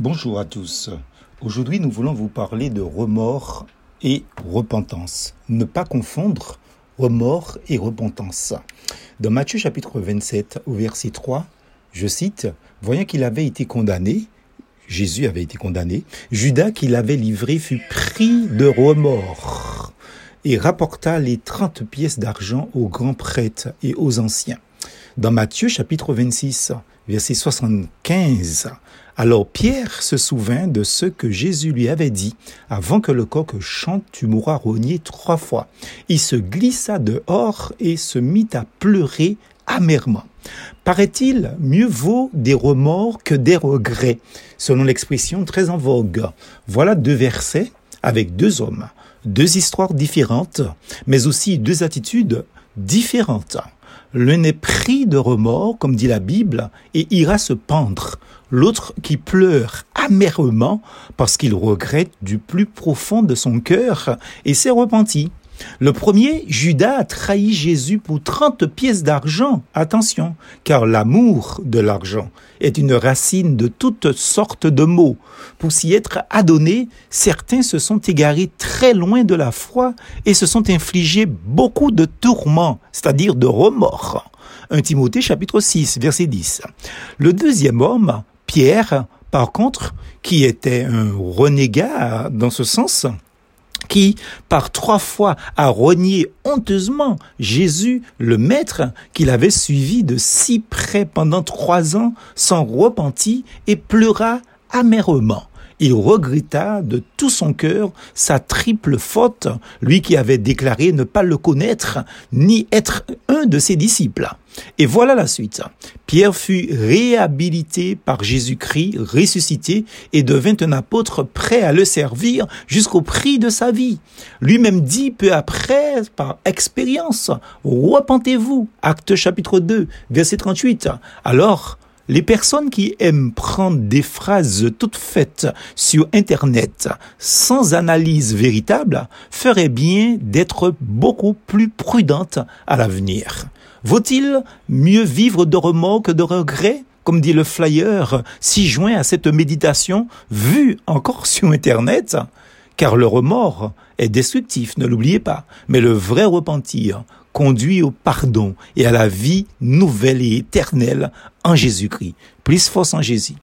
Bonjour à tous. Aujourd'hui, nous voulons vous parler de remords et repentance. Ne pas confondre remords et repentance. Dans Matthieu chapitre 27 au verset 3, je cite, Voyant qu'il avait été condamné, Jésus avait été condamné, Judas qui l'avait livré fut pris de remords et rapporta les trente pièces d'argent aux grands prêtres et aux anciens. Dans Matthieu chapitre 26, verset 75, alors Pierre se souvint de ce que Jésus lui avait dit, avant que le coq chante, tu mourras rogné trois fois. Il se glissa dehors et se mit à pleurer amèrement. Paraît-il, mieux vaut des remords que des regrets, selon l'expression très en vogue. Voilà deux versets avec deux hommes, deux histoires différentes, mais aussi deux attitudes différentes. L'un est pris de remords, comme dit la Bible, et ira se pendre. L'autre qui pleure amèrement parce qu'il regrette du plus profond de son cœur et s'est repenti. Le premier, Judas a trahi Jésus pour 30 pièces d'argent. Attention, car l'amour de l'argent est une racine de toutes sortes de maux. Pour s'y être adonnés, certains se sont égarés très loin de la foi et se sont infligés beaucoup de tourments, c'est-à-dire de remords. 1 Timothée chapitre 6, verset 10. Le deuxième homme, Pierre, par contre, qui était un renégat dans ce sens, qui, par trois fois, a renié honteusement Jésus, le Maître, qu'il avait suivi de si près pendant trois ans, s'en repentit et pleura amèrement. Il regretta de tout son cœur sa triple faute, lui qui avait déclaré ne pas le connaître, ni être un de ses disciples. Et voilà la suite. Pierre fut réhabilité par Jésus-Christ, ressuscité, et devint un apôtre prêt à le servir jusqu'au prix de sa vie. Lui-même dit peu après, par expérience, repentez-vous. Acte chapitre 2, verset 38. Alors, les personnes qui aiment prendre des phrases toutes faites sur Internet sans analyse véritable feraient bien d'être beaucoup plus prudentes à l'avenir. Vaut-il mieux vivre de remords que de regrets comme dit le flyer, si joint à cette méditation vue encore sur Internet, car le remords est destructif, ne l'oubliez pas, mais le vrai repentir conduit au pardon et à la vie nouvelle et éternelle en Jésus-Christ. Plus force en Jésus.